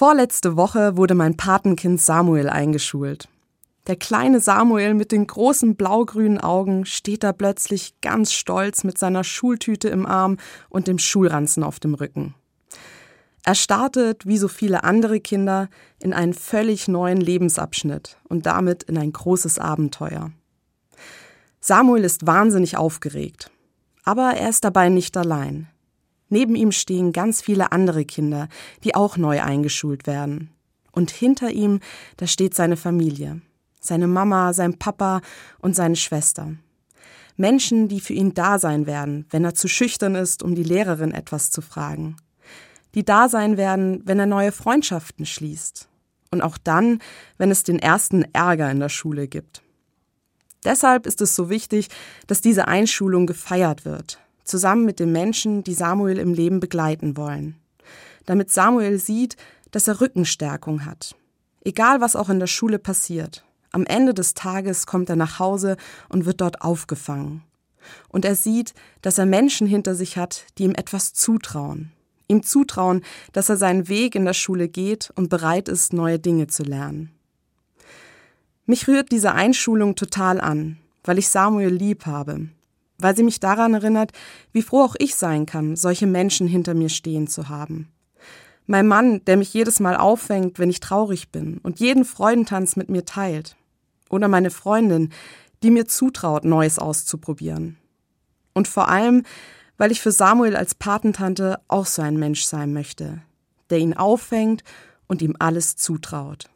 Vorletzte Woche wurde mein Patenkind Samuel eingeschult. Der kleine Samuel mit den großen blaugrünen Augen steht da plötzlich ganz stolz mit seiner Schultüte im Arm und dem Schulranzen auf dem Rücken. Er startet, wie so viele andere Kinder, in einen völlig neuen Lebensabschnitt und damit in ein großes Abenteuer. Samuel ist wahnsinnig aufgeregt. Aber er ist dabei nicht allein. Neben ihm stehen ganz viele andere Kinder, die auch neu eingeschult werden. Und hinter ihm, da steht seine Familie. Seine Mama, sein Papa und seine Schwester. Menschen, die für ihn da sein werden, wenn er zu schüchtern ist, um die Lehrerin etwas zu fragen. Die da sein werden, wenn er neue Freundschaften schließt. Und auch dann, wenn es den ersten Ärger in der Schule gibt. Deshalb ist es so wichtig, dass diese Einschulung gefeiert wird, zusammen mit den Menschen, die Samuel im Leben begleiten wollen. Damit Samuel sieht, dass er Rückenstärkung hat. Egal was auch in der Schule passiert. Am Ende des Tages kommt er nach Hause und wird dort aufgefangen. Und er sieht, dass er Menschen hinter sich hat, die ihm etwas zutrauen. Ihm zutrauen, dass er seinen Weg in der Schule geht und bereit ist, neue Dinge zu lernen. Mich rührt diese Einschulung total an, weil ich Samuel lieb habe, weil sie mich daran erinnert, wie froh auch ich sein kann, solche Menschen hinter mir stehen zu haben. Mein Mann, der mich jedes Mal auffängt, wenn ich traurig bin und jeden Freudentanz mit mir teilt. Oder meine Freundin, die mir zutraut, Neues auszuprobieren. Und vor allem, weil ich für Samuel als Patentante auch so ein Mensch sein möchte, der ihn auffängt und ihm alles zutraut.